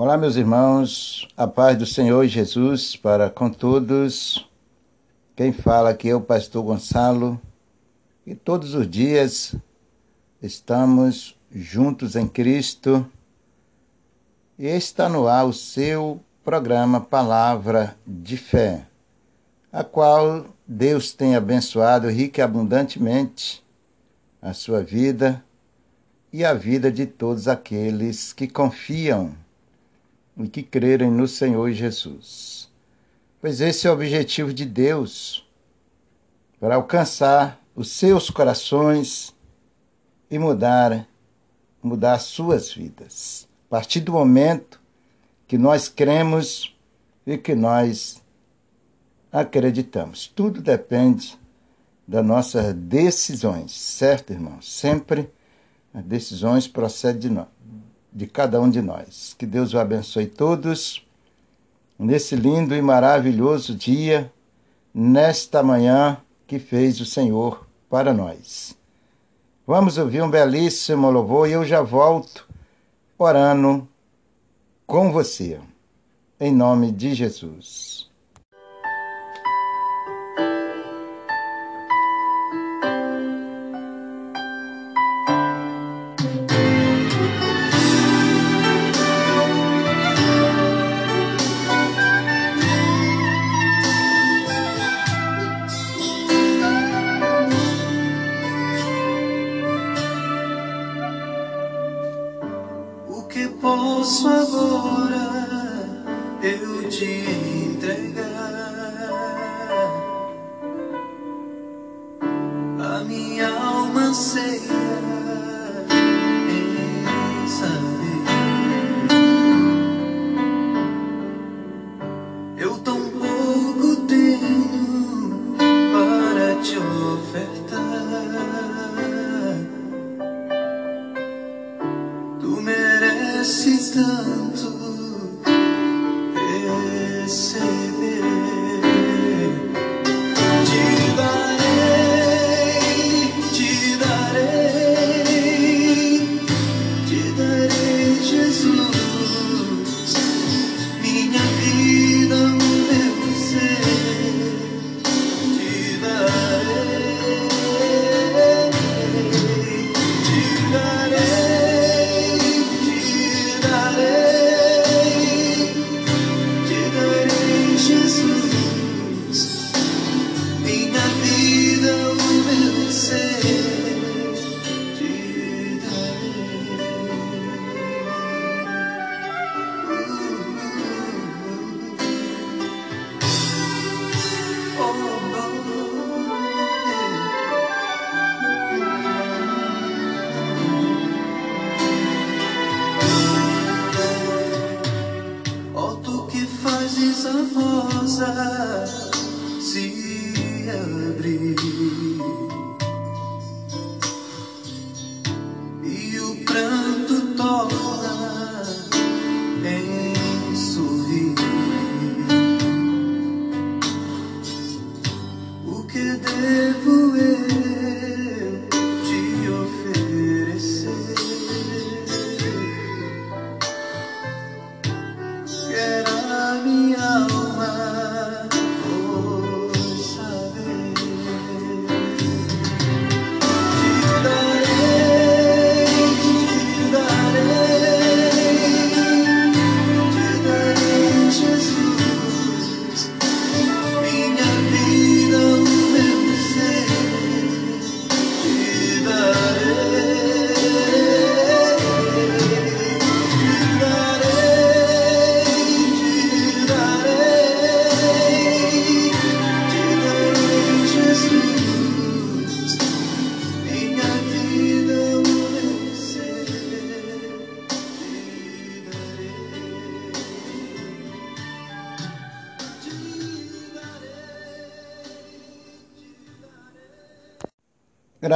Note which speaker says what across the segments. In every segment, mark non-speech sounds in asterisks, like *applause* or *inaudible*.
Speaker 1: Olá, meus irmãos, a paz do Senhor Jesus para com todos. Quem fala aqui é o pastor Gonçalo. E todos os dias estamos juntos em Cristo. E está no ar o seu programa Palavra de Fé, a qual Deus tem abençoado rica e abundantemente a sua vida e a vida de todos aqueles que confiam e que crerem no Senhor Jesus. Pois esse é o objetivo de Deus para alcançar os seus corações e mudar mudar suas vidas. A partir do momento que nós cremos e que nós acreditamos. Tudo depende das nossas decisões, certo, irmãos? Sempre as decisões procedem de nós, de cada um de nós. Que Deus o abençoe todos nesse lindo e maravilhoso dia, nesta manhã que fez o Senhor para nós. Vamos ouvir um belíssimo louvor e eu já volto orando com você. Em nome de Jesus. cansei.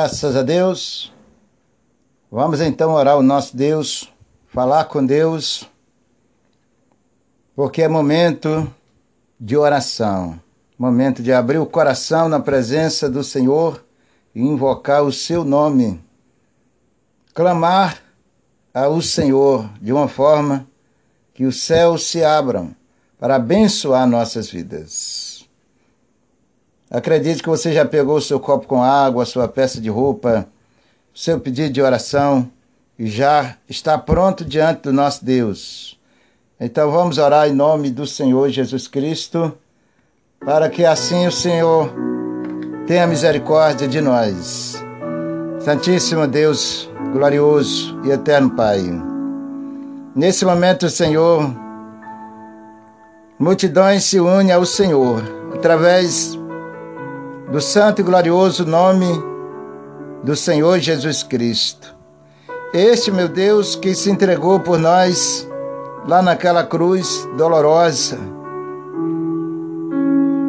Speaker 1: Graças a Deus. Vamos então orar o nosso Deus, falar com Deus, porque é momento de oração, momento de abrir o coração na presença do Senhor e invocar o seu nome, clamar ao Senhor de uma forma
Speaker 2: que os céus se abram para abençoar nossas vidas. Acredite que você já pegou o seu copo com água, a sua peça de roupa, o seu pedido de oração e já está pronto diante do nosso Deus. Então vamos orar em nome do Senhor Jesus Cristo, para que assim o Senhor tenha misericórdia de nós. Santíssimo Deus, glorioso e eterno Pai. Nesse momento, Senhor, multidões se unem ao Senhor através do santo e glorioso nome do Senhor Jesus Cristo. Este, meu Deus, que se entregou por nós lá naquela cruz dolorosa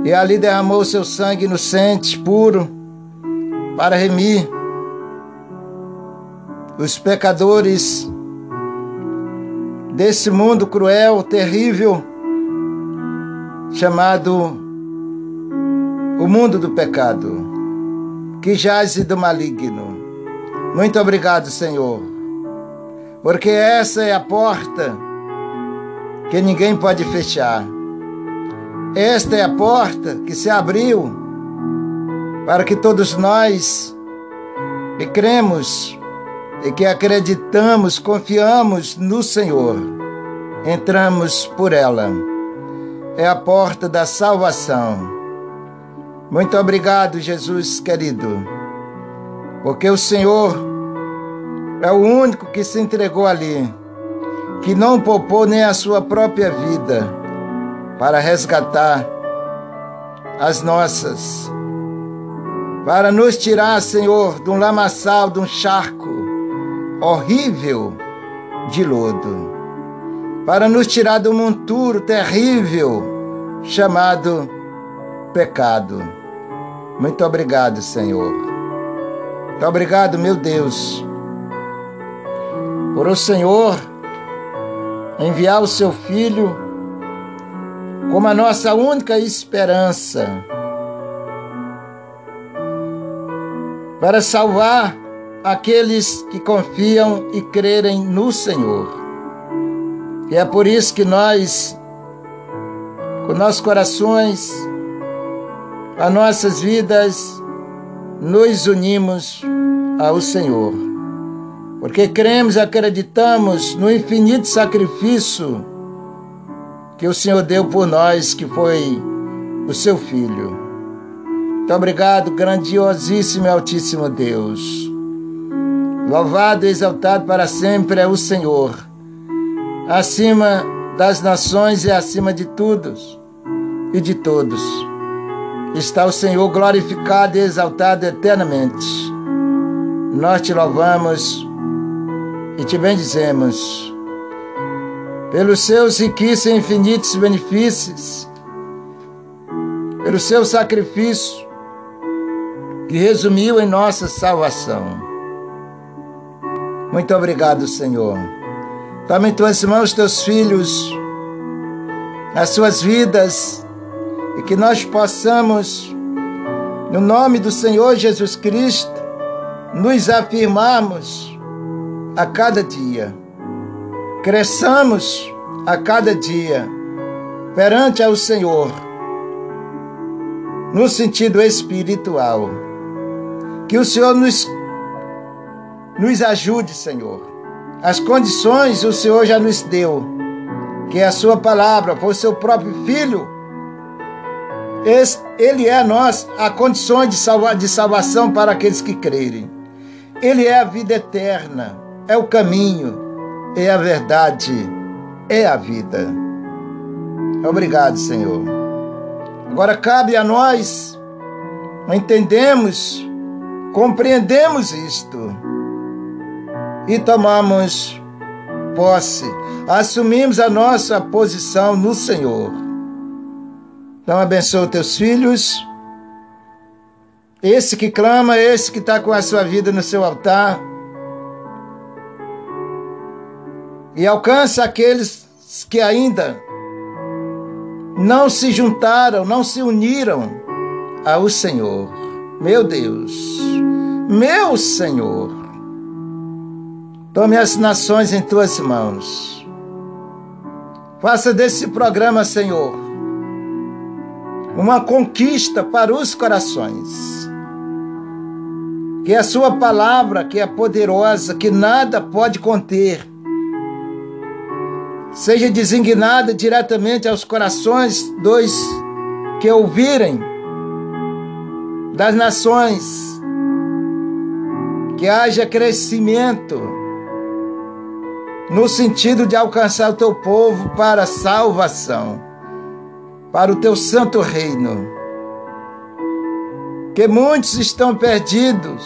Speaker 2: e ali derramou seu sangue inocente, puro, para remir os pecadores desse mundo cruel, terrível, chamado o mundo do pecado, que jaz do maligno. Muito obrigado, Senhor, porque essa é a porta que ninguém pode fechar. Esta é a porta que se abriu para que todos nós que cremos e que acreditamos, confiamos no Senhor, entramos por ela. É a porta da salvação. Muito obrigado, Jesus querido, porque o Senhor é o único que se entregou ali, que não poupou nem a sua própria vida para resgatar as nossas, para nos tirar, Senhor, de um lamaçal, de um charco, horrível de lodo, para nos tirar do monturo terrível chamado pecado. Muito obrigado, Senhor. Muito obrigado, meu Deus, por o Senhor enviar o seu Filho como a nossa única esperança para salvar aqueles que confiam e crerem no Senhor. E é por isso que nós, com nossos corações, as nossas vidas, nos unimos ao Senhor. Porque cremos e acreditamos no infinito sacrifício que o Senhor deu por nós, que foi o seu Filho. Muito obrigado, grandiosíssimo e altíssimo Deus. Louvado e exaltado para sempre é o Senhor, acima das nações e acima de todos e de todos. Está o Senhor glorificado e exaltado eternamente. Nós te louvamos e te bendizemos pelos seus riquíssimos e infinitos benefícios, pelo seu sacrifício que resumiu em nossa salvação. Muito obrigado, Senhor. Toma em tuas mãos teus filhos, as suas vidas, e que nós possamos, no nome do Senhor Jesus Cristo, nos afirmarmos a cada dia. Cresçamos a cada dia perante ao Senhor, no sentido espiritual. Que o Senhor nos nos ajude, Senhor. As condições o Senhor já nos deu, que é a Sua palavra, foi o seu próprio Filho. Ele é nós a condição de, salva, de salvação para aqueles que crerem. Ele é a vida eterna, é o caminho, é a verdade, é a vida. Obrigado, Senhor. Agora cabe a nós entendemos, compreendemos isto e tomamos posse, assumimos a nossa posição no Senhor. Então abençoa teus filhos, esse que clama, esse que está com a sua vida no seu altar, e alcança aqueles que ainda não se juntaram, não se uniram ao Senhor. Meu Deus, meu Senhor, Tome as nações em tuas mãos. Faça desse programa, Senhor, uma conquista para os corações. Que a Sua palavra, que é poderosa, que nada pode conter, seja designada diretamente aos corações dos que ouvirem das nações, que haja crescimento no sentido de alcançar o teu povo para salvação, para o teu santo reino. Que muitos estão perdidos,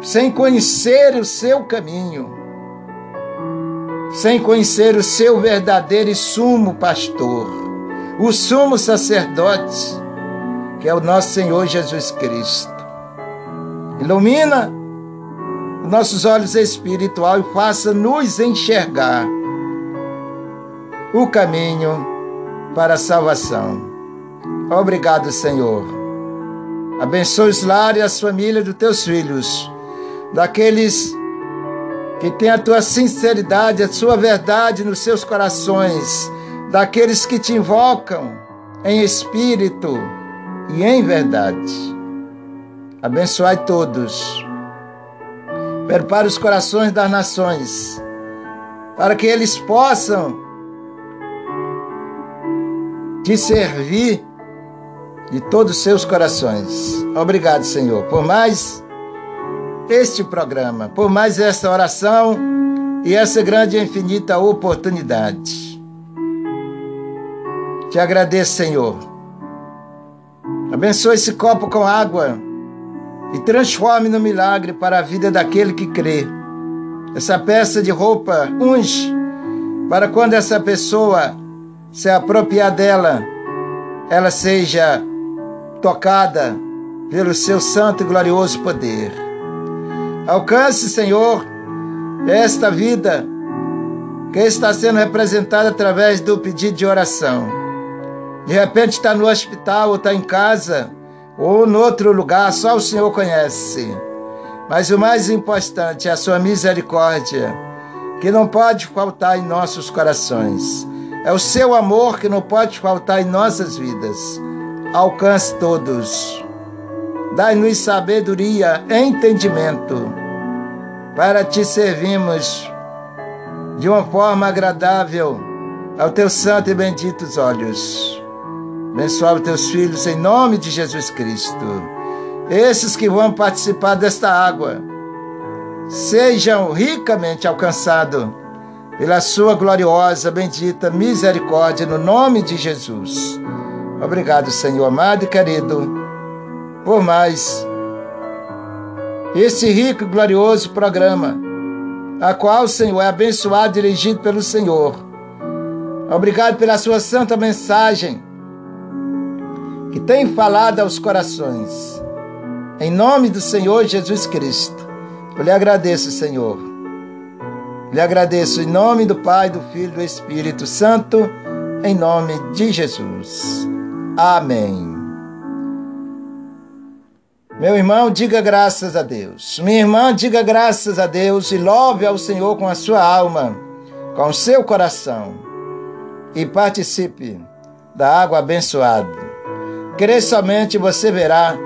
Speaker 2: sem conhecer o seu caminho, sem conhecer o seu verdadeiro e sumo pastor, o sumo sacerdote, que é o nosso Senhor Jesus Cristo. Ilumina nossos olhos espirituais e faça-nos enxergar o caminho para a salvação. Obrigado, Senhor. Abençoe os lares e as famílias dos teus filhos, daqueles que têm a tua sinceridade, a sua verdade nos seus corações, daqueles que te invocam em espírito e em verdade. Abençoai todos Prepare os corações das nações, para que eles possam te servir de todos os seus corações. Obrigado, Senhor, por mais este programa, por mais esta oração e essa grande e infinita oportunidade. Te agradeço, Senhor. Abençoe esse copo com água e transforme no milagre para a vida daquele que crê. Essa peça de roupa unge para quando essa pessoa se apropriar dela, ela seja tocada pelo seu santo e glorioso poder. Alcance, Senhor, esta vida que está sendo representada através do pedido de oração. De repente está no hospital ou está em casa ou no outro lugar, só o Senhor conhece. Mas o mais importante é a sua misericórdia, que não pode faltar em nossos corações. É o seu amor que não pode faltar em nossas vidas. Alcance todos. Dai-nos sabedoria entendimento para te servirmos de uma forma agradável ao teu santo e benditos olhos. Abençoa os teus filhos em nome de Jesus Cristo. Esses que vão participar desta água sejam ricamente alcançados pela sua gloriosa, bendita misericórdia no nome de Jesus. Obrigado, Senhor amado e querido, por mais esse rico e glorioso programa, a qual, Senhor, é abençoado e dirigido pelo Senhor. Obrigado pela sua santa mensagem que tem falado aos corações. Em nome do Senhor Jesus Cristo, eu lhe agradeço, Senhor. Lhe agradeço em nome do Pai, do Filho e do Espírito Santo, em nome de Jesus. Amém. Meu irmão, diga graças a Deus. Minha irmã, diga graças a Deus e louve ao Senhor com a sua alma, com o seu coração e participe da água abençoada Crê somente você verá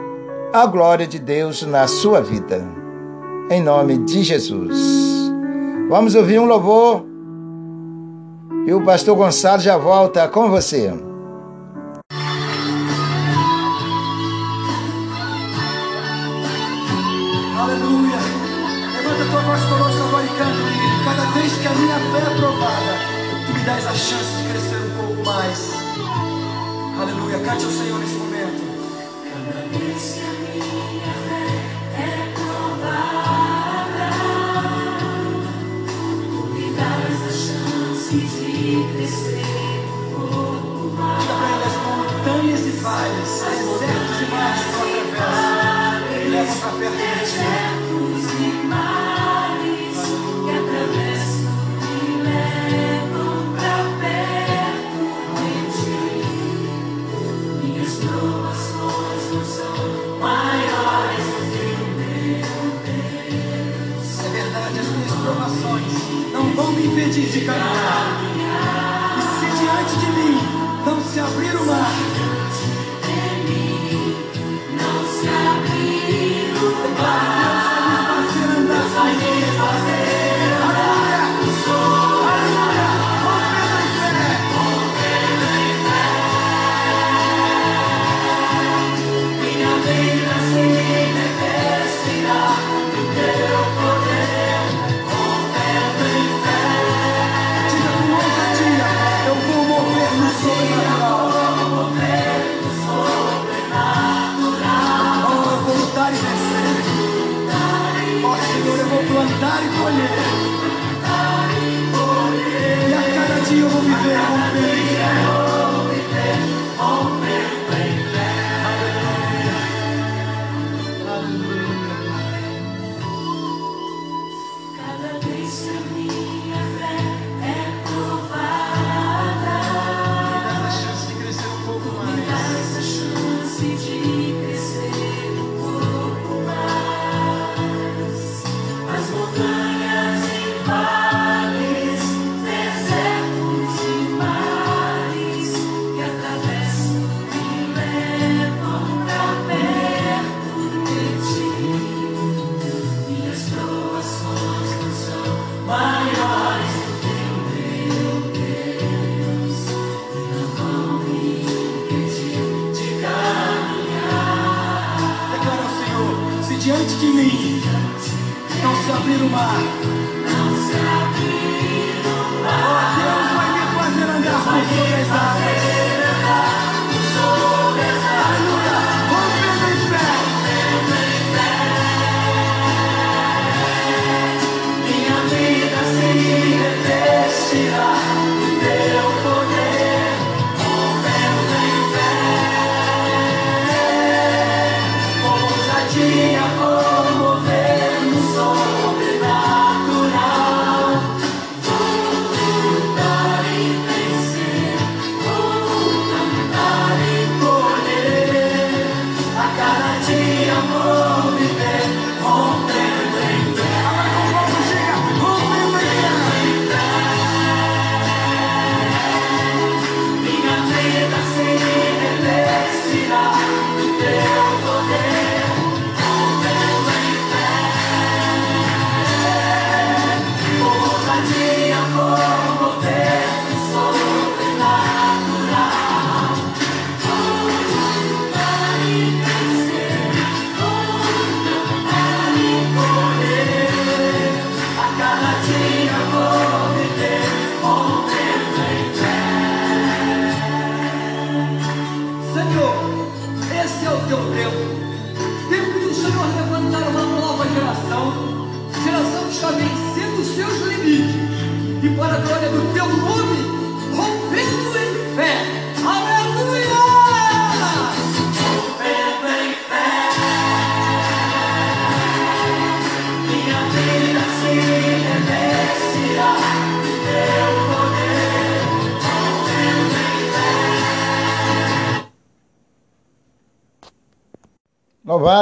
Speaker 2: a glória de Deus na sua vida. Em nome de Jesus. Vamos ouvir um louvor e o pastor Gonçalo já volta com você.
Speaker 3: Aleluia. Levanta tua voz conosco agora e canta, querido. Cada vez que a minha fé é provada, tu me dás a chance de crescer um pouco mais. Aleluia. Cante ao Senhor nesse momento. Montanhas e vales, desertos e mares que eu atravesso, me levam para perto vão me impedir de caminhar. E se diante de mim não se abrir o mar,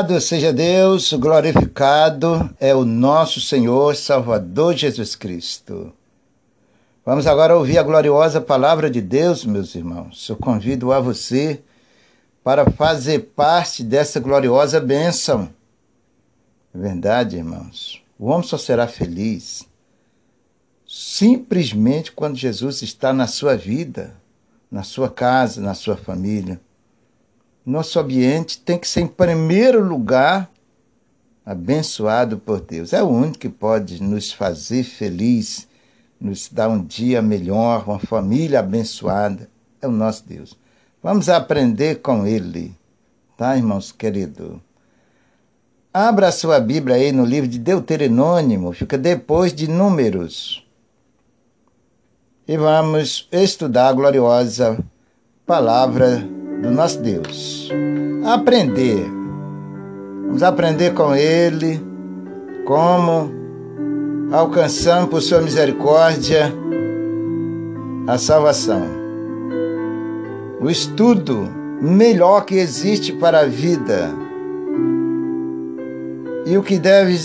Speaker 2: Louvado seja Deus, glorificado é o nosso Senhor Salvador Jesus Cristo. Vamos agora ouvir a gloriosa palavra de Deus, meus irmãos. Eu convido a você para fazer parte dessa gloriosa bênção. É verdade, irmãos. O homem só será feliz simplesmente quando Jesus está na sua vida, na sua casa, na sua família. Nosso ambiente tem que ser, em primeiro lugar, abençoado por Deus. É o único que pode nos fazer feliz, nos dar um dia melhor, uma família abençoada. É o nosso Deus. Vamos aprender com Ele, tá, irmãos queridos? Abra a sua Bíblia aí no livro de Deuteronômio, fica depois de Números. E vamos estudar a gloriosa palavra do nosso Deus. Aprender. Vamos aprender com Ele como alcançamos por Sua misericórdia a salvação. O estudo melhor que existe para a vida e o que deve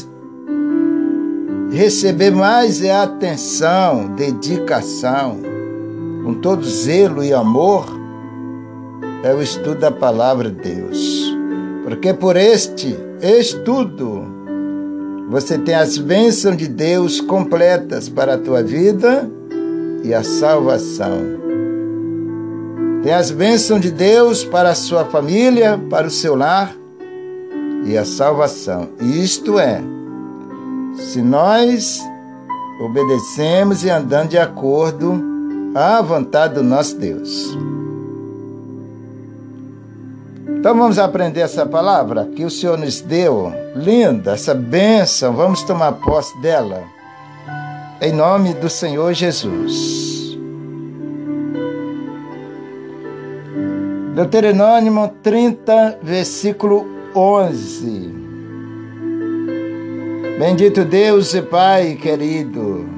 Speaker 2: receber mais é atenção, dedicação, com todo zelo e amor, é o estudo da palavra de Deus. Porque por este estudo você tem as bênçãos de Deus completas para a tua vida e a salvação. Tem as bênçãos de Deus para a sua família, para o seu lar e a salvação. E isto é, se nós obedecemos e andando de acordo à vontade do nosso Deus. Então vamos aprender essa palavra que o Senhor nos deu, linda, essa bênção, vamos tomar posse dela, em nome do Senhor Jesus. Deuteronômio 30, versículo 11. Bendito Deus e Pai querido,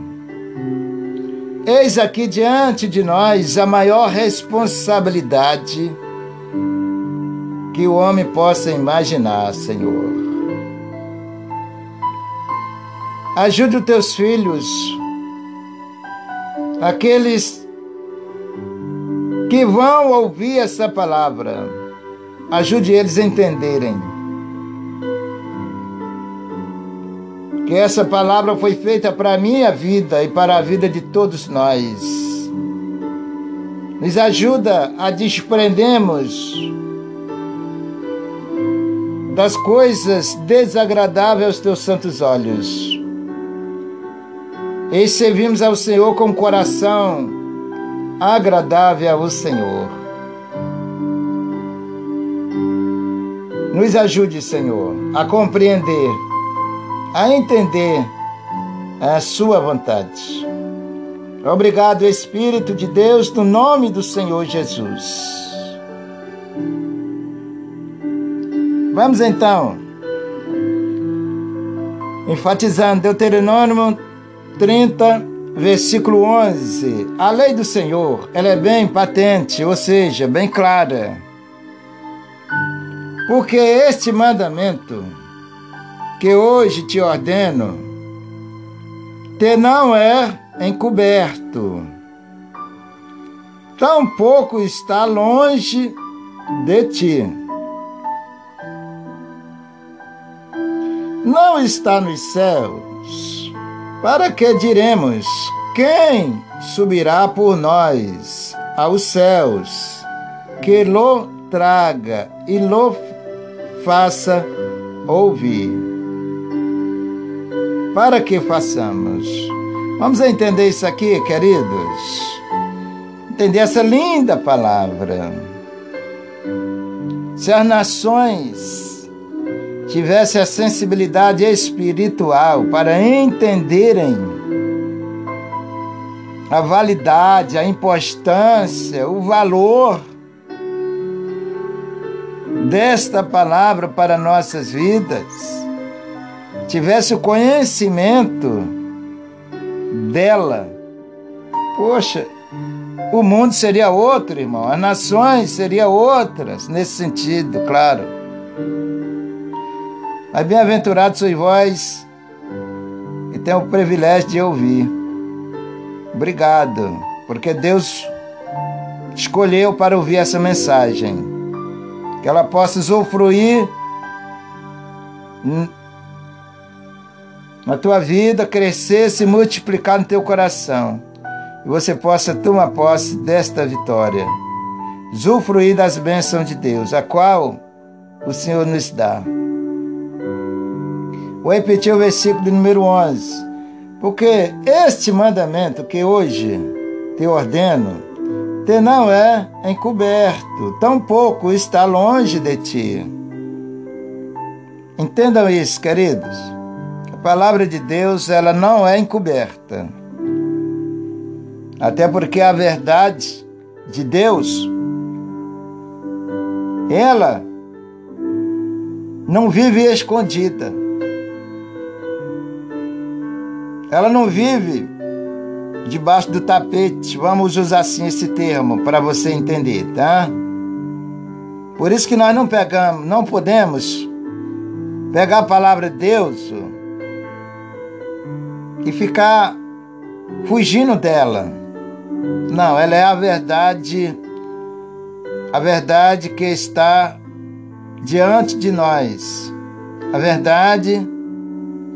Speaker 2: eis aqui diante de nós a maior responsabilidade que o homem possa imaginar, Senhor. Ajude os teus filhos, aqueles que vão ouvir essa palavra, ajude eles a entenderem que essa palavra foi feita para a minha vida e para a vida de todos nós. Nos ajuda a desprendermos das coisas desagradáveis aos teus santos olhos. E servimos ao Senhor com coração agradável ao Senhor. Nos ajude, Senhor, a compreender, a entender a Sua vontade. Obrigado, Espírito de Deus, no nome do Senhor Jesus. Vamos então, enfatizando Deuteronômio 30, versículo 11. A lei do Senhor, ela é bem patente, ou seja, bem clara. Porque este mandamento que hoje te ordeno, te não é encoberto, tampouco está longe de ti não está nos céus, para que diremos: quem subirá por nós aos céus, que lo traga e lo faça ouvir? Para que façamos? Vamos entender isso aqui, queridos? Entender essa linda palavra. Se as nações tivesse a sensibilidade espiritual para entenderem a validade, a importância, o valor desta palavra para nossas vidas, tivesse o conhecimento dela, poxa, o mundo seria outro, irmão, as nações seriam outras nesse sentido, claro. Mas bem-aventurados sois vós e tem o privilégio de ouvir. Obrigado, porque Deus escolheu para ouvir essa mensagem. Que ela possa usufruir na tua vida, crescer, se multiplicar no teu coração. E você possa tomar posse desta vitória. Usufruir das bênçãos de Deus, a qual o Senhor nos dá. Vou repetir o versículo número 11. Porque este mandamento que hoje te ordeno, te não é encoberto, tampouco está longe de ti. Entendam isso, queridos. A palavra de Deus, ela não é encoberta. Até porque a verdade de Deus, ela não vive escondida. Ela não vive debaixo do tapete. Vamos usar assim esse termo para você entender, tá? Por isso que nós não pegamos, não podemos pegar a palavra de Deus e ficar fugindo dela. Não, ela é a verdade, a verdade que está diante de nós, a verdade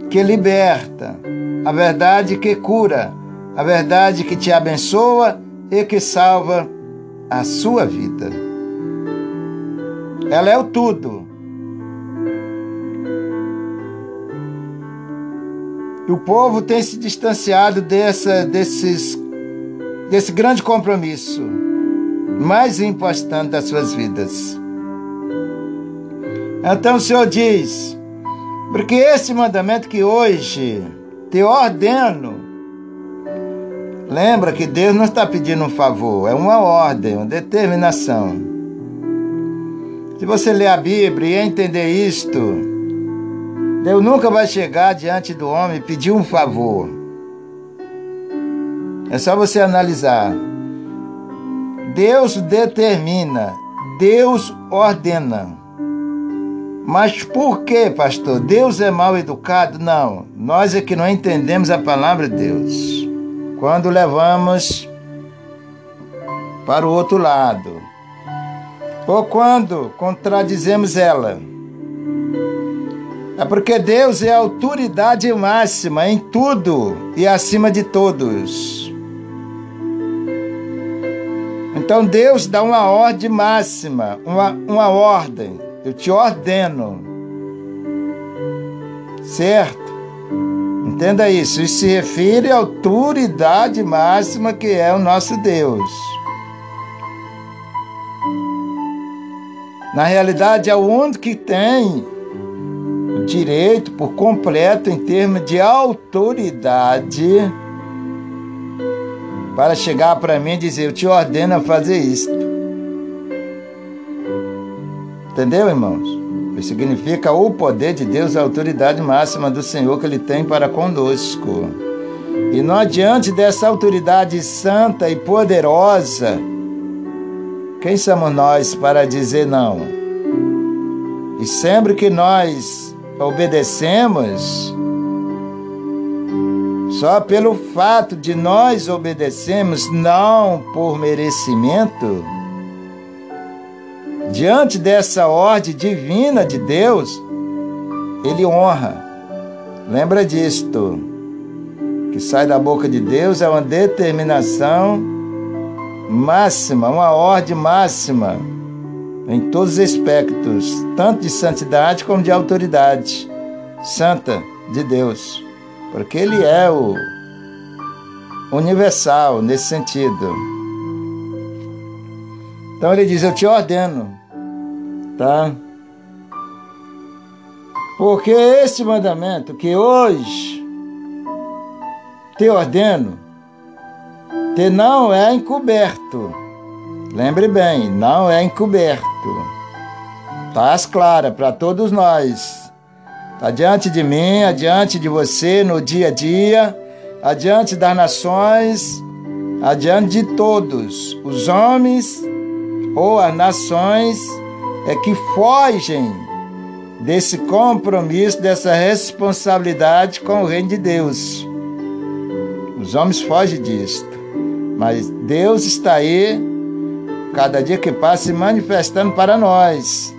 Speaker 2: que liberta, a verdade que cura, a verdade que te abençoa e que salva a sua vida. Ela é o tudo. E o povo tem se distanciado dessa, desses, desse grande compromisso mais importante das suas vidas. Então o Senhor diz: porque esse mandamento que hoje te ordeno, lembra que Deus não está pedindo um favor, é uma ordem, uma determinação. Se você ler a Bíblia e entender isto, Deus nunca vai chegar diante do homem e pedir um favor. É só você analisar. Deus determina, Deus ordena. Mas por que, pastor? Deus é mal educado? Não. Nós é que não entendemos a palavra de Deus. Quando levamos para o outro lado, ou quando contradizemos ela. É porque Deus é a autoridade máxima em tudo e acima de todos. Então Deus dá uma ordem máxima, uma, uma ordem. Eu te ordeno. Certo? Entenda isso. Isso se refere à autoridade máxima que é o nosso Deus. Na realidade, é o único que tem direito por completo em termos de autoridade para chegar para mim e dizer: Eu te ordeno a fazer isto. Entendeu, irmãos? Isso significa o poder de Deus, a autoridade máxima do Senhor que Ele tem para conosco. E não diante dessa autoridade santa e poderosa, quem somos nós para dizer não? E sempre que nós obedecemos, só pelo fato de nós obedecermos, não por merecimento, diante dessa ordem divina de Deus, Ele honra. Lembra disto, que sai da boca de Deus é uma determinação máxima, uma ordem máxima em todos os aspectos, tanto de santidade como de autoridade santa de Deus, porque Ele é o universal nesse sentido. Então ele diz: Eu te ordeno, tá? Porque este mandamento que hoje te ordeno, te não é encoberto Lembre bem, não é encoberto. Está às claras para todos nós. Está diante de mim, adiante de você no dia a dia, adiante das nações, adiante de todos, os homens ou as nações é que fogem desse compromisso, dessa responsabilidade com o reino de Deus. Os homens fogem disto, mas Deus está aí cada dia que passa se manifestando para nós,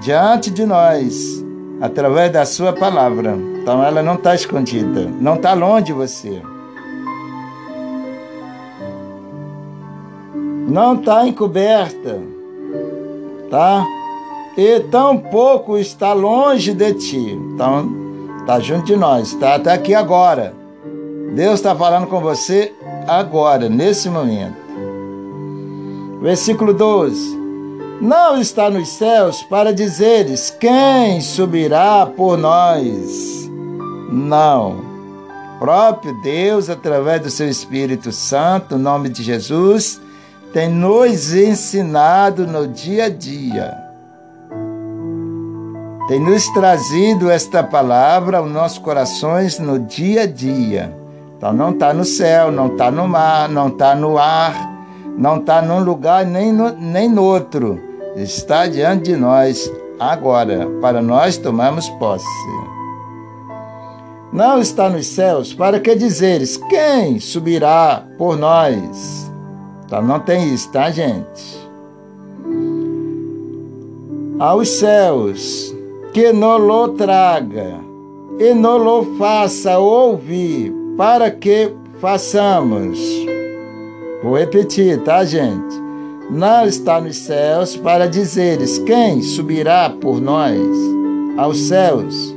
Speaker 2: diante de nós, através da Sua palavra. Então ela não está escondida, não está longe de você. Não está encoberta, tá? E tão pouco está longe de ti. Então, está junto de nós, está até aqui agora. Deus está falando com você agora, nesse momento. Versículo 12: Não está nos céus para dizeres quem subirá por nós. Não. Próprio Deus, através do seu Espírito Santo, nome de Jesus, tem nos ensinado no dia a dia. Tem nos trazido esta palavra aos nossos corações no dia a dia. Então não está no céu, não está no mar, não está no ar, não está num lugar nem no, nem no outro. Está diante de nós agora, para nós tomarmos posse. não está nos céus, para que dizeres: quem subirá por nós? Então não tem isso, tá, gente? Aos céus, que lo traga e lo faça ouvir, para que façamos. Vou repetir, tá, gente? Não está nos céus para dizeres quem subirá por nós aos céus,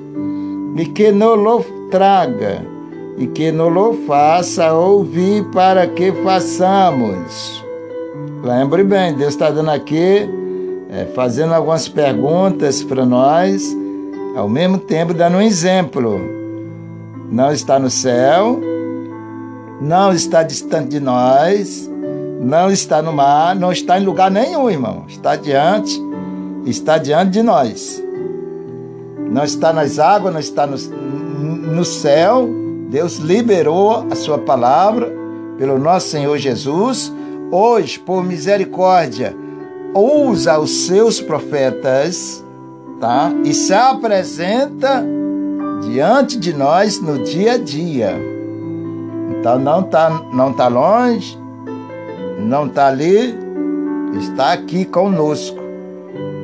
Speaker 2: e que não lo traga, e que lo faça ouvir para que façamos. Lembre bem, Deus está dando aqui, é, fazendo algumas perguntas para nós, ao mesmo tempo dando um exemplo. Não está no céu, não está distante de nós, não está no mar, não está em lugar nenhum, irmão. Está diante, está diante de nós. Não está nas águas, não está no, no céu. Deus liberou a sua palavra pelo nosso Senhor Jesus. Hoje, por misericórdia, usa os seus profetas, tá? E se apresenta diante de nós no dia a dia. Então não está não tá longe, não está ali, está aqui conosco.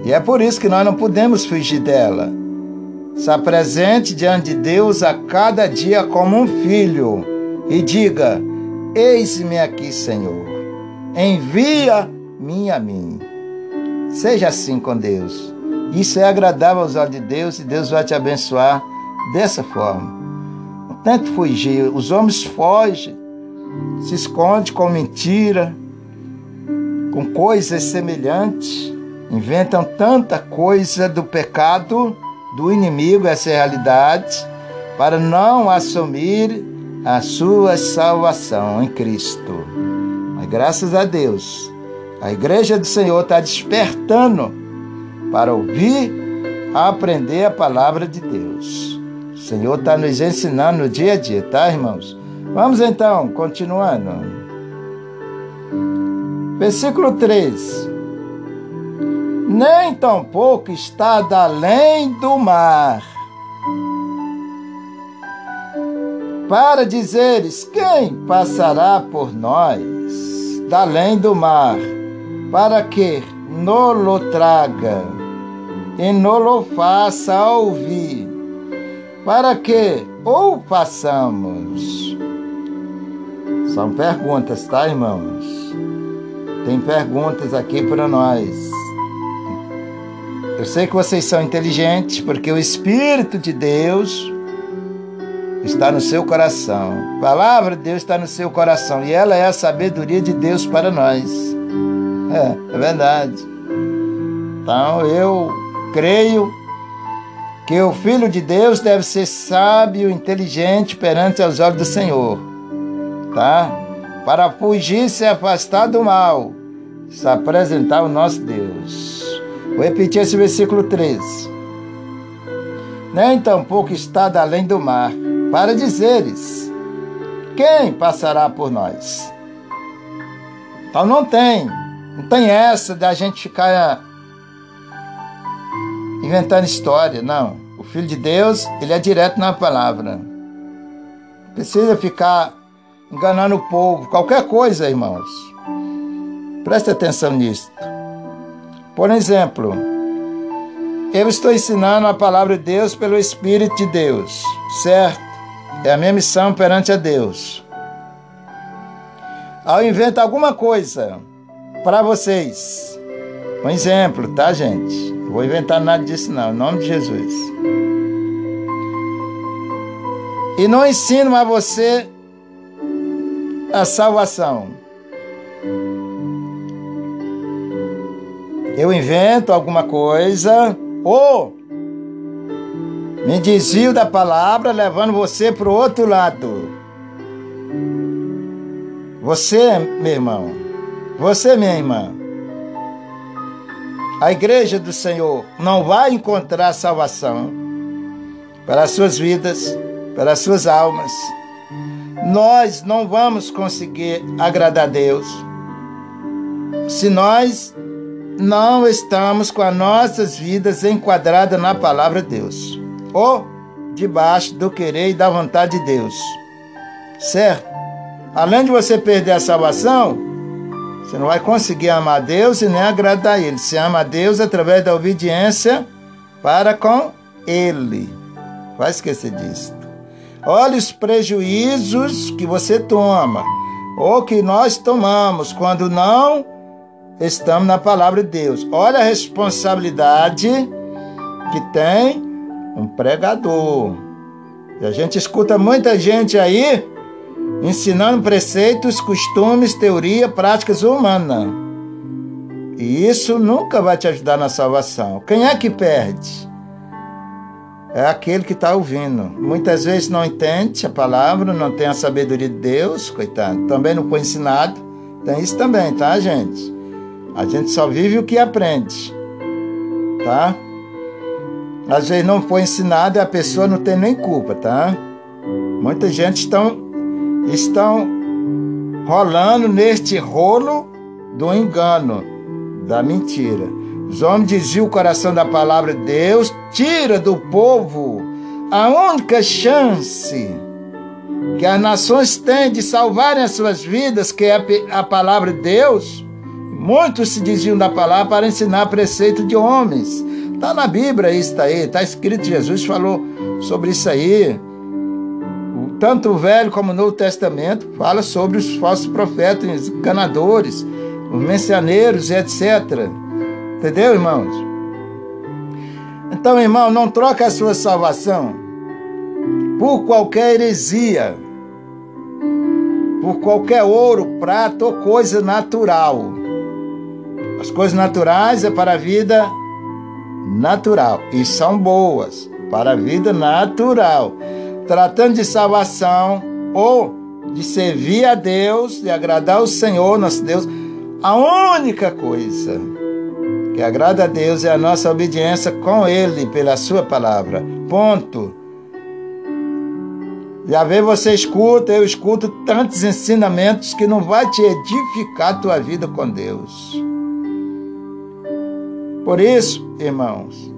Speaker 2: E é por isso que nós não podemos fugir dela. Se apresente diante de Deus a cada dia como um filho e diga: Eis-me aqui, Senhor. Envia-me a mim. Seja assim com Deus. Isso é agradável aos olhos de Deus e Deus vai te abençoar dessa forma. Tente fugir. Os homens fogem, se escondem com mentira, com coisas semelhantes, inventam tanta coisa do pecado do inimigo, essa realidade, para não assumir a sua salvação em Cristo. Mas graças a Deus, a igreja do Senhor está despertando para ouvir, aprender a palavra de Deus. O Senhor está nos ensinando no dia a dia, tá, irmãos? Vamos então, continuando. Versículo 3. Nem tampouco está além do mar. Para dizeres quem passará por nós, da além do mar, para que nolo traga e nolo faça ouvir, para que ou façamos. São perguntas, tá, irmãos? Tem perguntas aqui para nós. Eu sei que vocês são inteligentes porque o Espírito de Deus está no seu coração. A palavra de Deus está no seu coração e ela é a sabedoria de Deus para nós. É, é verdade. Então eu creio que o Filho de Deus deve ser sábio, inteligente perante os olhos do Senhor, tá? para fugir se afastar do mal, se apresentar ao nosso Deus. Vou repetir esse versículo 13. Nem tampouco está além do mar, para dizeres: quem passará por nós? Então não tem, não tem essa da gente ficar inventando história, não. O Filho de Deus, ele é direto na palavra. Precisa ficar enganando o povo, qualquer coisa, irmãos. Preste atenção nisso. Por exemplo, eu estou ensinando a palavra de Deus pelo Espírito de Deus, certo? É a minha missão perante a Deus. Ao inventar alguma coisa para vocês, um exemplo, tá, gente? Não vou inventar nada disso, não, em nome de Jesus. E não ensino a você a salvação. Eu invento alguma coisa. Ou me desvio da palavra, levando você para o outro lado. Você, meu irmão, você, minha irmã, a igreja do Senhor não vai encontrar salvação para as suas vidas, para as suas almas. Nós não vamos conseguir agradar a Deus. Se nós não estamos com as nossas vidas enquadradas na palavra de Deus. Ou debaixo do querer e da vontade de Deus. Certo? Além de você perder a salvação, você não vai conseguir amar Deus e nem agradar a Ele. Você ama a Deus através da obediência para com Ele. Vai esquecer disso. Olha os prejuízos que você toma, ou que nós tomamos, quando não estamos na palavra de Deus. Olha a responsabilidade que tem um pregador. E a gente escuta muita gente aí ensinando preceitos, costumes, teoria, práticas humanas. E isso nunca vai te ajudar na salvação. Quem é que perde? É aquele que está ouvindo. Muitas vezes não entende a palavra, não tem a sabedoria de Deus, coitado. Também não foi ensinado. Tem isso também, tá, gente? A gente só vive o que aprende, tá? Às vezes não foi ensinado e a pessoa não tem nem culpa, tá? Muita gente estão estão rolando neste rolo do engano, da mentira. Os homens desviam o coração da palavra de Deus, tira do povo a única chance que as nações têm de salvarem as suas vidas, que é a palavra de Deus. Muitos se desviam da palavra para ensinar preceito de homens. Está na Bíblia isso aí, está escrito, Jesus falou sobre isso aí. Tanto o Velho como o Novo Testamento fala sobre os falsos profetas, enganadores, os mencioneiros, etc. Entendeu, irmãos? Então, irmão, não troque a sua salvação por qualquer heresia, por qualquer ouro, prata ou coisa natural. As coisas naturais é para a vida natural e são boas para a vida natural tratando de salvação ou de servir a Deus, de agradar o Senhor, nosso Deus, a única coisa que agrada a Deus é a nossa obediência com Ele pela Sua palavra. Ponto. Já vê, você escuta, eu escuto tantos ensinamentos que não vai te edificar a tua vida com Deus. Por isso, irmãos,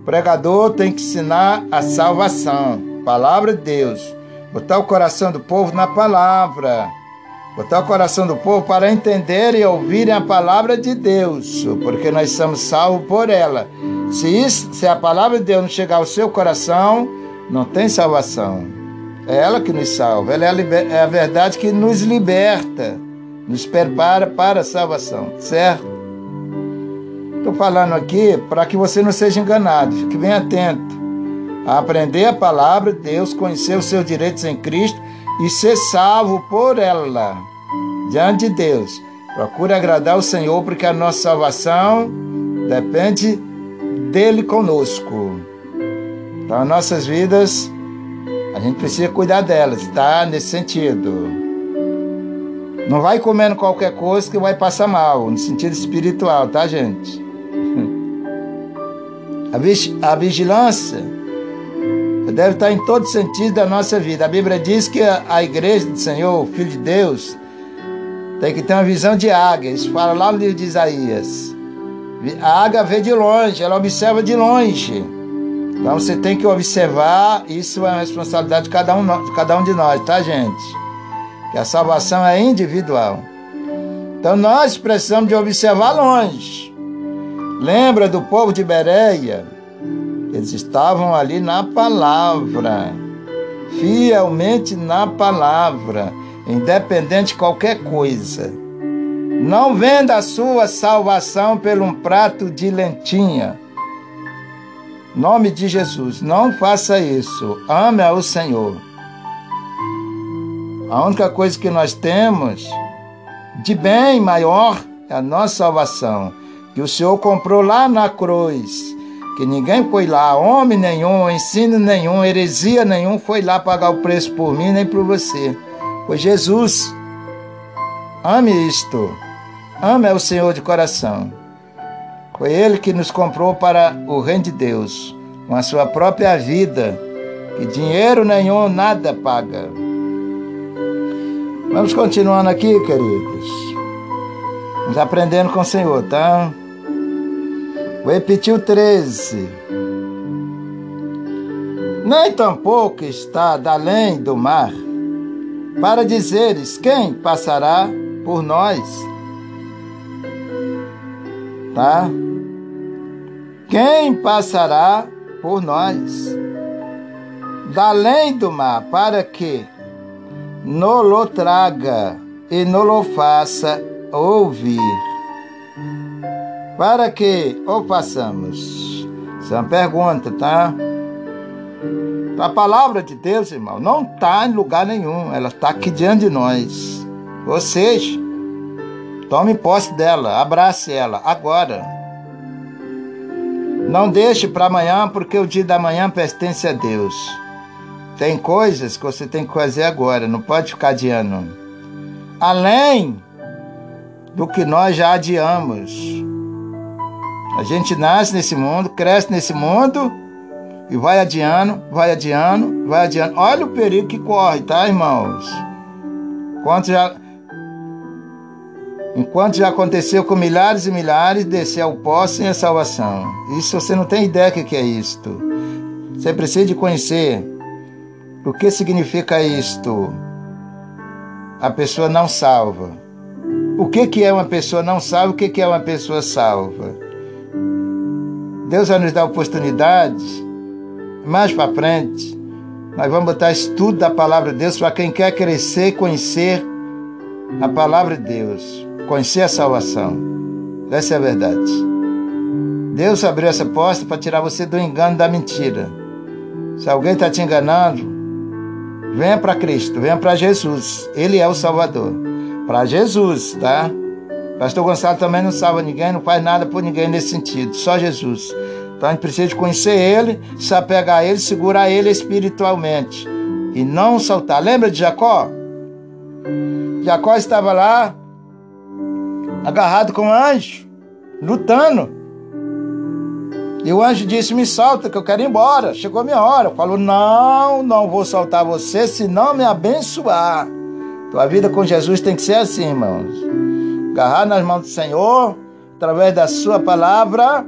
Speaker 2: o pregador tem que ensinar a salvação palavra de Deus. Botar o coração do povo na palavra. Botar o coração do povo para entender e ouvirem a palavra de Deus, porque nós somos salvos por ela. Se, isso, se a palavra de Deus não chegar ao seu coração, não tem salvação. É ela que nos salva, ela é a, é a verdade que nos liberta, nos prepara para a salvação, certo? Estou falando aqui para que você não seja enganado, fique bem atento a aprender a palavra de Deus, conhecer os seus direitos em Cristo e ser salvo por ela diante de Deus. Procure agradar o Senhor, porque a nossa salvação depende dele conosco. Então, nossas vidas, a gente precisa cuidar delas, tá? Nesse sentido. Não vai comendo qualquer coisa que vai passar mal, no sentido espiritual, tá, gente? A vigilância deve estar em todo sentido da nossa vida. A Bíblia diz que a igreja do Senhor, Filho de Deus, tem que ter uma visão de águia. Isso fala lá no livro de Isaías. A águia vê de longe, ela observa de longe. Então você tem que observar, isso é uma responsabilidade de cada um, de cada um de nós, tá, gente? Que a salvação é individual. Então nós precisamos de observar longe. Lembra do povo de Bereia? Eles estavam ali na palavra, fielmente na palavra, independente de qualquer coisa. Não venda a sua salvação por um prato de lentinha. Nome de Jesus, não faça isso. Ame ao Senhor. A única coisa que nós temos de bem maior é a nossa salvação, que o Senhor comprou lá na cruz que ninguém foi lá, homem nenhum, ensino nenhum, heresia nenhum foi lá pagar o preço por mim nem por você. Foi Jesus. Ame isto. Ame o Senhor de coração. Foi Ele que nos comprou para o reino de Deus, com a sua própria vida, que dinheiro nenhum nada paga. Vamos continuando aqui, queridos. Vamos aprendendo com o Senhor, tá? O 13. nem tampouco está além do mar, para dizeres quem passará por nós. Tá? Quem passará por nós? Da além do mar, para que nolo traga e nolo faça ouvir. Para que o façamos? Essa é uma pergunta, tá? A palavra de Deus, irmão, não está em lugar nenhum. Ela está aqui diante de nós. Ou seja, tome posse dela, abrace ela agora. Não deixe para amanhã, porque o dia da manhã pertence a Deus. Tem coisas que você tem que fazer agora, não pode ficar adiando. Além do que nós já adiamos. A gente nasce nesse mundo, cresce nesse mundo e vai adiando, vai adiando, vai adiando. Olha o perigo que corre, tá, irmãos? Enquanto já, enquanto já aconteceu com milhares e milhares, descer ao pó sem a salvação. Isso você não tem ideia do que é isto. Você precisa de conhecer o que significa isto. A pessoa não salva. O que, que é uma pessoa não salva? O que, que é uma pessoa salva? Deus vai nos dar oportunidades mais para frente, nós vamos botar estudo da palavra de Deus para quem quer crescer e conhecer a palavra de Deus, conhecer a salvação. Essa é a verdade. Deus abriu essa porta para tirar você do engano da mentira. Se alguém está te enganando, venha para Cristo, venha para Jesus. Ele é o Salvador. Para Jesus, tá? Pastor Gonçalo também não salva ninguém, não faz nada por ninguém nesse sentido, só Jesus. Então a gente precisa de conhecer Ele, se apegar a Ele, segurar Ele espiritualmente e não soltar. Lembra de Jacó? Jacó estava lá, agarrado com o anjo, lutando. E o anjo disse: Me solta, que eu quero ir embora. Chegou a minha hora. Falou: Não, não vou soltar você, se não me abençoar. Tua vida com Jesus tem que ser assim, irmãos. Agarrar nas mãos do Senhor, através da Sua palavra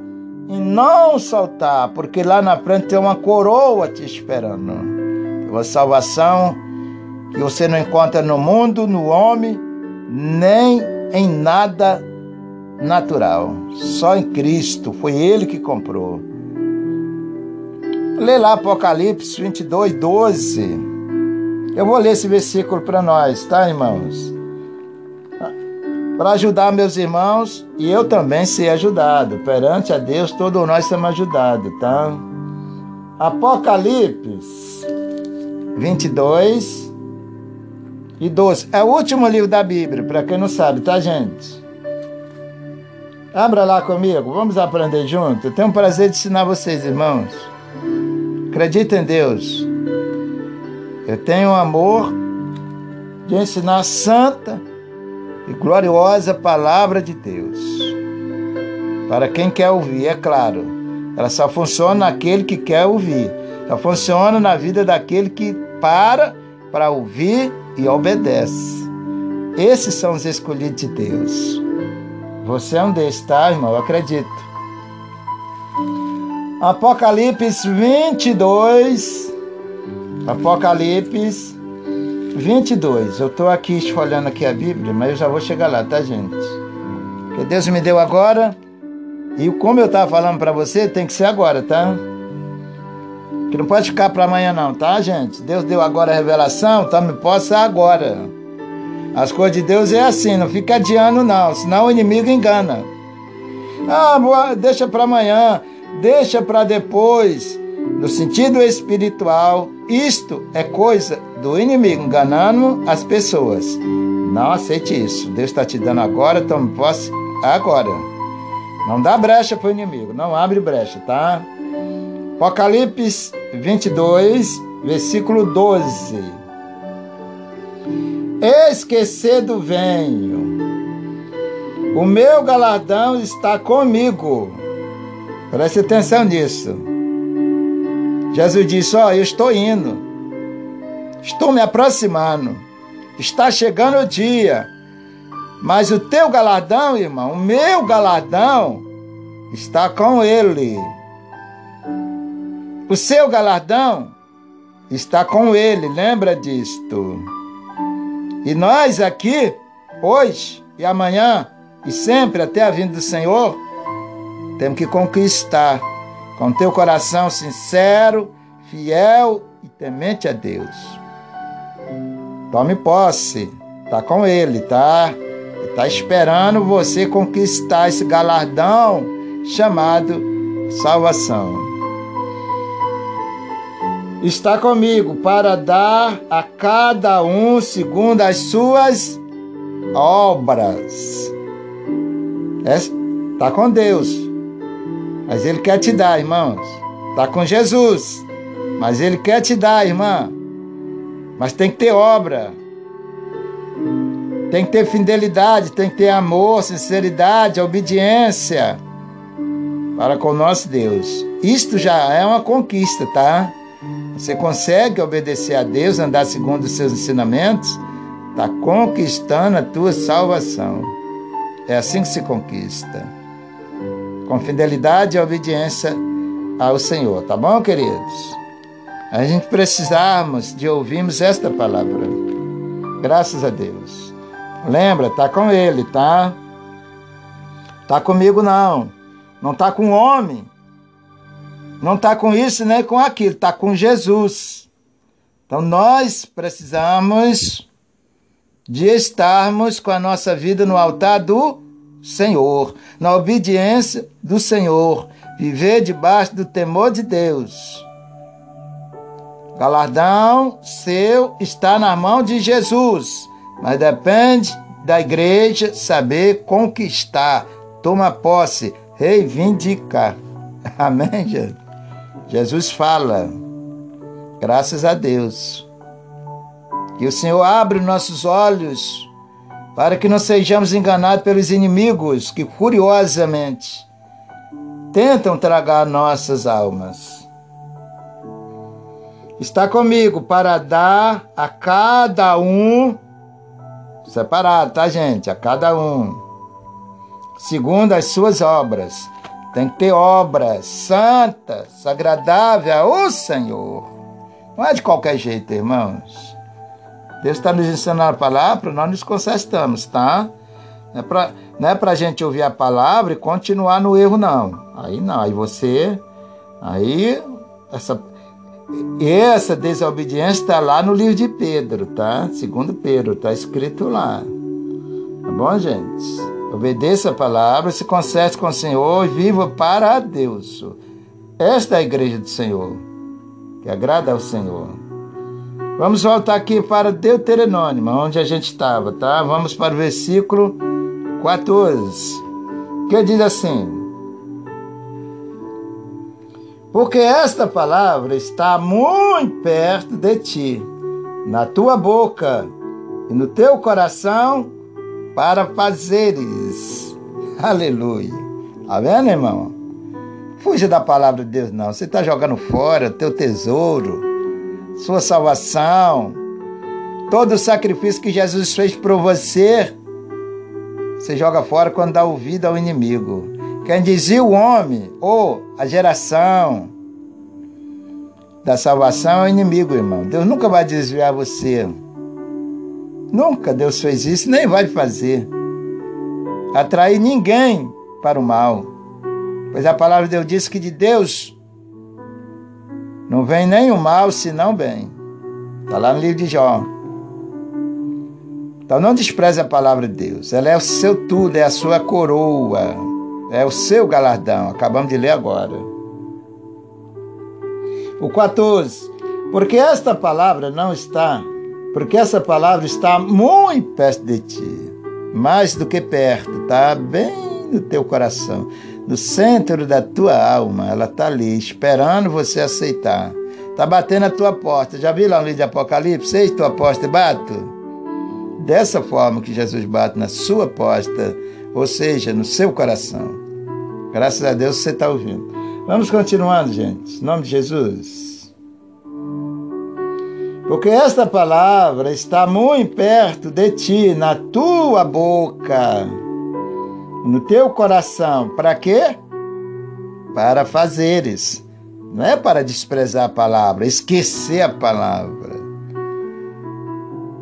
Speaker 2: e não soltar, porque lá na frente tem uma coroa te esperando. Uma salvação que você não encontra no mundo, no homem, nem em nada natural. Só em Cristo. Foi Ele que comprou. Lê lá Apocalipse 22, 12. Eu vou ler esse versículo para nós, tá, irmãos? Para ajudar meus irmãos e eu também ser ajudado. Perante a Deus, todos nós somos ajudados, tá? Apocalipse 22 e 12. É o último livro da Bíblia, para quem não sabe, tá, gente? Abra lá comigo, vamos aprender junto. Eu tenho o prazer de ensinar vocês, irmãos. Acredita em Deus. Eu tenho o amor de ensinar santa e gloriosa palavra de Deus. Para quem quer ouvir, é claro. Ela só funciona naquele que quer ouvir. Só funciona na vida daquele que para para ouvir e obedece. Esses são os escolhidos de Deus. Você é um desses, tá, irmão? Eu acredito. Apocalipse 22. Apocalipse 22. Eu estou aqui esfolhando aqui a Bíblia, mas eu já vou chegar lá, tá, gente? Que Deus me deu agora. E como eu estava falando para você, tem que ser agora, tá? Que não pode ficar para amanhã não, tá, gente? Deus deu agora a revelação, então me possa agora. As coisas de Deus é assim, não fica adiando não, senão o inimigo engana. Ah, deixa para amanhã, deixa para depois. No sentido espiritual, isto é coisa do inimigo, enganando as pessoas. Não aceite isso. Deus está te dando agora, tome posse agora. Não dá brecha para o inimigo, não abre brecha, tá? Apocalipse 22, versículo 12. Esquecido venho, o meu galardão está comigo. Preste atenção nisso. Jesus disse: Ó, oh, eu estou indo, estou me aproximando, está chegando o dia, mas o teu galardão, irmão, o meu galardão está com ele. O seu galardão está com ele, lembra disto. E nós aqui, hoje e amanhã e sempre até a vinda do Senhor, temos que conquistar com teu coração sincero, fiel e temente a Deus. Tome posse, tá com ele, tá? Está esperando você conquistar esse galardão chamado salvação. Está comigo para dar a cada um segundo as suas obras. Está com Deus, mas Ele quer te dar, irmãos. Está com Jesus, mas Ele quer te dar, irmã. Mas tem que ter obra. Tem que ter fidelidade, tem que ter amor, sinceridade, obediência para com o nosso Deus. Isto já é uma conquista, tá? Você consegue obedecer a Deus, andar segundo os seus ensinamentos, está conquistando a tua salvação. É assim que se conquista. Com fidelidade e obediência ao Senhor, tá bom, queridos? A gente precisamos de ouvirmos esta palavra. Graças a Deus. Lembra, tá com ele, tá? Tá comigo não. Não tá com homem. Não tá com isso nem com aquilo, tá com Jesus. Então nós precisamos de estarmos com a nossa vida no altar do Senhor, na obediência do Senhor, viver debaixo do temor de Deus. Galardão seu está na mão de Jesus mas depende da igreja saber conquistar, tomar posse, reivindicar. *laughs* Amém? Jesus fala, graças a Deus, que o Senhor abre nossos olhos para que não sejamos enganados pelos inimigos que curiosamente tentam tragar nossas almas. Está comigo para dar a cada um Separado, tá, gente? A cada um. Segundo as suas obras. Tem que ter obra santa, agradável ao Senhor. Não é de qualquer jeito, irmãos. Deus está nos ensinando a palavra, nós nos consertamos, tá? Não é para não é pra gente ouvir a palavra e continuar no erro, não. Aí não, aí você. Aí essa essa desobediência está lá no livro de Pedro, tá? Segundo Pedro, está escrito lá. Tá bom, gente? Obedeça a palavra, se conserte com o Senhor e viva para Deus. Esta é a igreja do Senhor, que agrada ao Senhor. Vamos voltar aqui para Deuteronômio, onde a gente estava, tá? Vamos para o versículo 14, que diz assim: porque esta palavra está muito perto de ti, na tua boca e no teu coração, para fazeres. *laughs* Aleluia. Tá vendo, irmão? Fuja da palavra de Deus, não. Você está jogando fora teu tesouro, sua salvação, todo o sacrifício que Jesus fez por você. Você joga fora quando dá ouvido ao inimigo. Quem dizia o homem ou a geração da salvação é o inimigo, irmão. Deus nunca vai desviar você. Nunca Deus fez isso, nem vai fazer. Atrair ninguém para o mal. Pois a palavra de Deus diz que de Deus não vem nem o mal, senão bem. Está lá no livro de Jó. Então não despreze a palavra de Deus. Ela é o seu tudo, é a sua coroa. É o seu galardão. Acabamos de ler agora. O 14. Porque esta palavra não está, porque essa palavra está muito perto de ti, mais do que perto, está bem no teu coração, no centro da tua alma. Ela está ali, esperando você aceitar. Está batendo a tua porta. Já viu lá no livro de Apocalipse? Eis tua porta bato. Dessa forma que Jesus bate na sua porta ou seja, no seu coração. Graças a Deus você está ouvindo. Vamos continuando, gente. Em nome de Jesus. Porque esta palavra está muito perto de ti, na tua boca, no teu coração. Para quê? Para fazeres. Não é para desprezar a palavra, esquecer a palavra.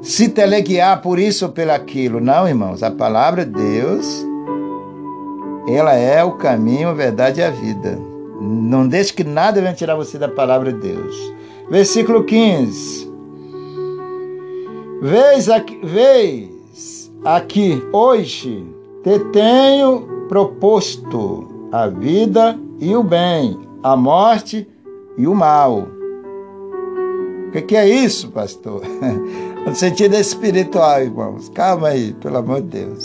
Speaker 2: Se teleguiar por isso ou pelo aquilo. Não, irmãos. A palavra de Deus, ela é o caminho, a verdade e a vida. Não deixe que nada venha tirar você da palavra de Deus. Versículo 15. Vês aqui, vês aqui hoje te tenho proposto a vida e o bem, a morte e o mal. O que, que é isso, pastor? *laughs* No sentido espiritual, irmãos. Calma aí, pelo amor de Deus.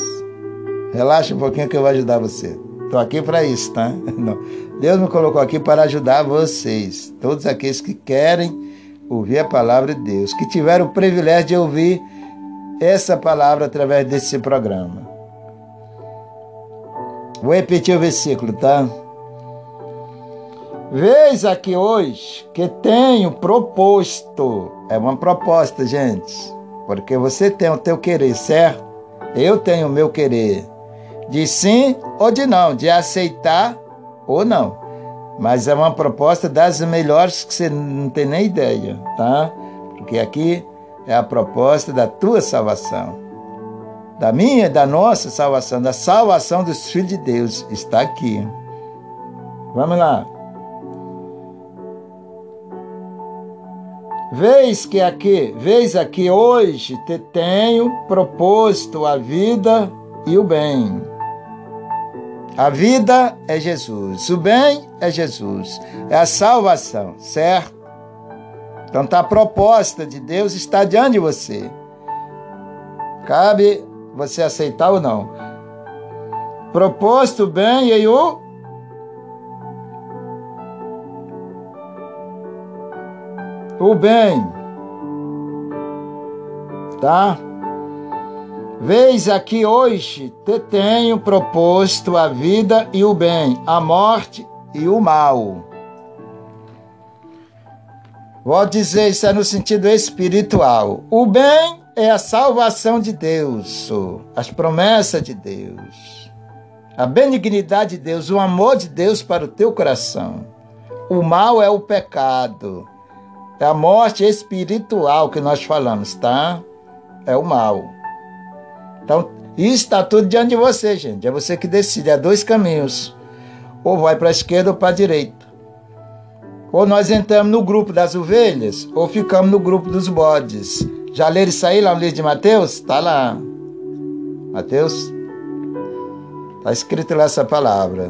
Speaker 2: Relaxa um pouquinho que eu vou ajudar você. Estou aqui para isso, tá? *laughs* Não. Deus me colocou aqui para ajudar vocês, todos aqueles que querem ouvir a palavra de Deus, que tiveram o privilégio de ouvir essa palavra através desse programa. Vou repetir o versículo, tá? Veis aqui hoje que tenho proposto, é uma proposta, gente, porque você tem o teu querer, certo? Eu tenho o meu querer, de sim ou de não, de aceitar ou não. Mas é uma proposta das melhores que você não tem nem ideia, tá? Porque aqui é a proposta da tua salvação. Da minha e da nossa salvação, da salvação dos filhos de Deus, está aqui. Vamos lá. Vês que aqui, vês aqui hoje te tenho proposto a vida e o bem. A vida é Jesus, o bem é Jesus, é a salvação, certo? Então tá a proposta de Deus está diante de você. Cabe você aceitar ou não. Proposto bem e o o bem. Tá? Veis aqui hoje te tenho proposto a vida e o bem, a morte e o mal. Vou dizer isso é no sentido espiritual. O bem é a salvação de Deus, as promessas de Deus, a benignidade de Deus, o amor de Deus para o teu coração. O mal é o pecado. É a morte espiritual que nós falamos, tá? É o mal. Então, isso está tudo diante de você, gente. É você que decide. É dois caminhos. Ou vai para a esquerda ou para a direita. Ou nós entramos no grupo das ovelhas, ou ficamos no grupo dos bodes. Já leram isso aí lá no livro de Mateus? Está lá. Mateus? Está escrito lá essa palavra.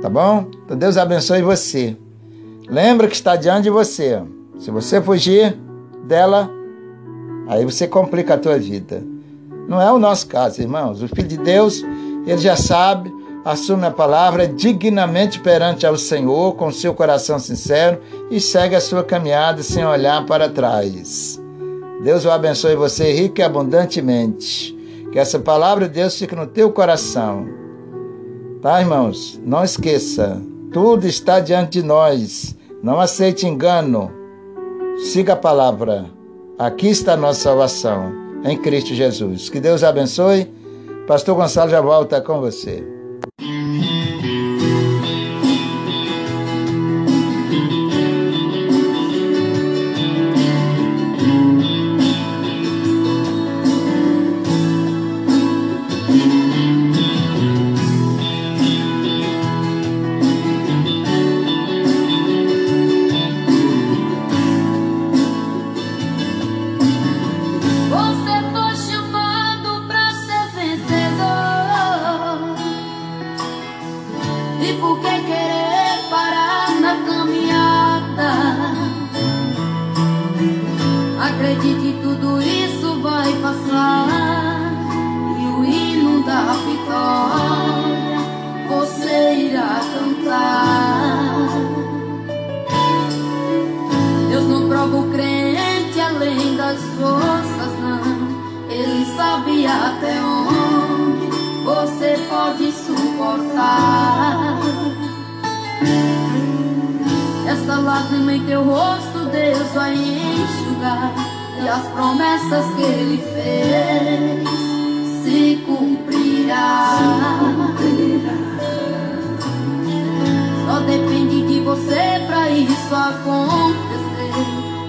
Speaker 2: Tá bom? Então Deus abençoe você. Lembra que está diante de você. Se você fugir dela, aí você complica a tua vida. Não é o nosso caso, irmãos. O Filho de Deus, ele já sabe, assume a palavra dignamente perante ao Senhor, com seu coração sincero e segue a sua caminhada sem olhar para trás. Deus o abençoe você rico e abundantemente. Que essa palavra de Deus fique no teu coração. Tá, irmãos? Não esqueça, tudo está diante de nós. Não aceite engano. Siga a palavra. Aqui está a nossa salvação, em Cristo Jesus. Que Deus abençoe. Pastor Gonçalo já volta com você.
Speaker 4: teu rosto Deus vai enxugar e as promessas que ele fez se cumprirá. Só depende de você para isso acontecer.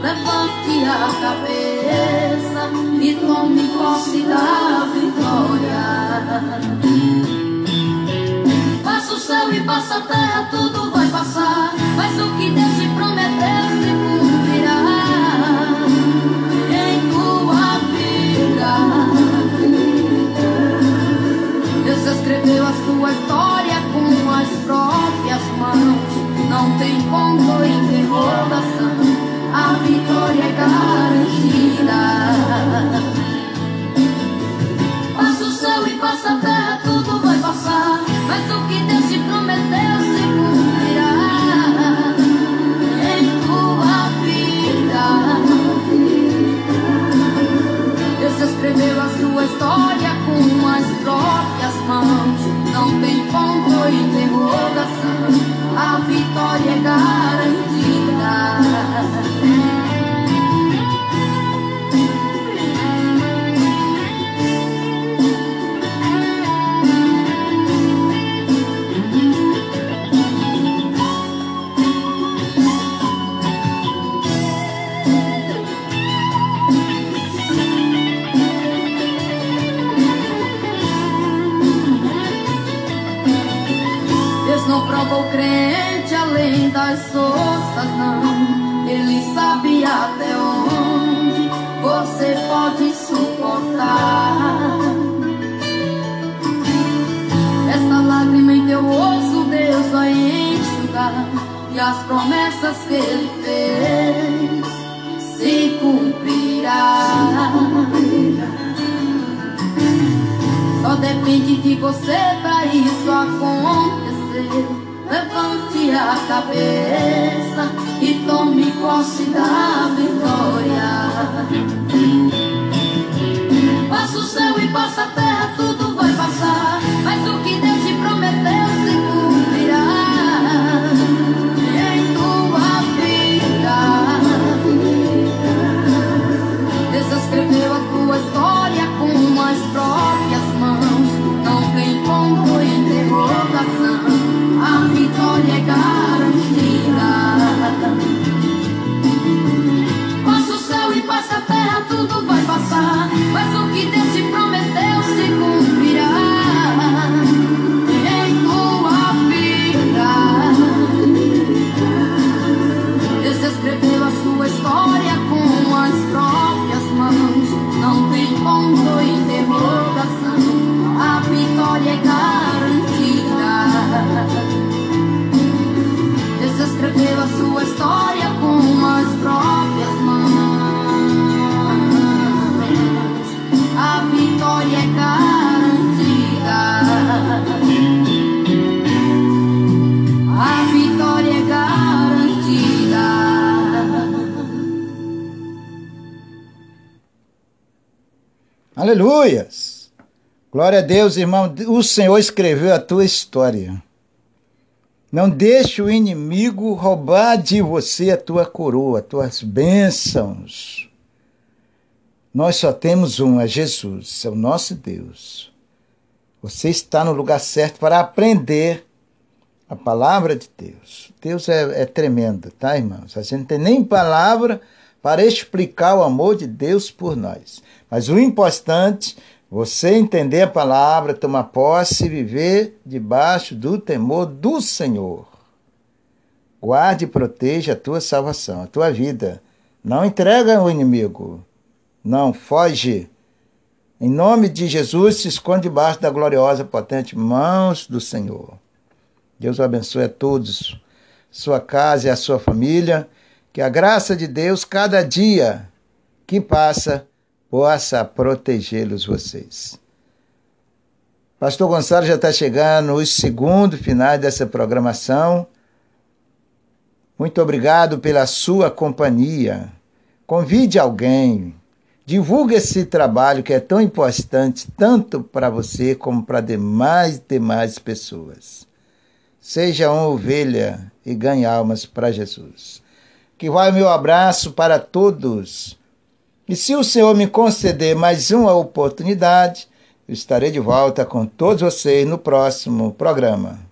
Speaker 4: Levante a cabeça e tome posse da vitória. Passa o céu e passa a terra, tudo vai. Mas o que Deus te prometeu se cumprirá em tua vida. Deus escreveu a sua história com as próprias mãos. Não tem ponto interrogação. A vitória é garantida. Vitória é. Sabe até onde você pode suportar. Essa lágrima em teu osso, Deus vai enxugar. E as promessas que Ele fez se cumprirá. Só depende de você pra isso acontecer. A cabeça e tome posse da vitória. Passa o céu e passa a terra, tudo vai passar. Mas o que Deus escreveu a sua história com as próprias mãos. A vitória é garantida. A vitória é garantida.
Speaker 2: Aleluias! Glória a Deus, irmão. O Senhor escreveu a tua história. Não deixe o inimigo roubar de você a tua coroa, tuas bênçãos. Nós só temos um, é Jesus, é o nosso Deus. Você está no lugar certo para aprender a palavra de Deus. Deus é, é tremendo, tá, irmãos? A gente não tem nem palavra para explicar o amor de Deus por nós. Mas o importante, você entender a palavra, tomar posse e viver debaixo do temor do Senhor. Guarde e proteja a tua salvação, a tua vida. Não entrega ao inimigo. Não, foge. Em nome de Jesus, se esconde debaixo da gloriosa, potente mãos do Senhor. Deus abençoe a todos, sua casa e a sua família. Que a graça de Deus, cada dia que passa, possa protegê-los vocês. Pastor Gonçalo já está chegando os segundos finais dessa programação. Muito obrigado pela sua companhia. Convide alguém. Divulgue esse trabalho que é tão importante, tanto para você como para demais, demais pessoas. Seja uma ovelha e ganhe almas para Jesus. Que vai o meu abraço para todos. E se o Senhor me conceder mais uma oportunidade, eu estarei de volta com todos vocês no próximo programa.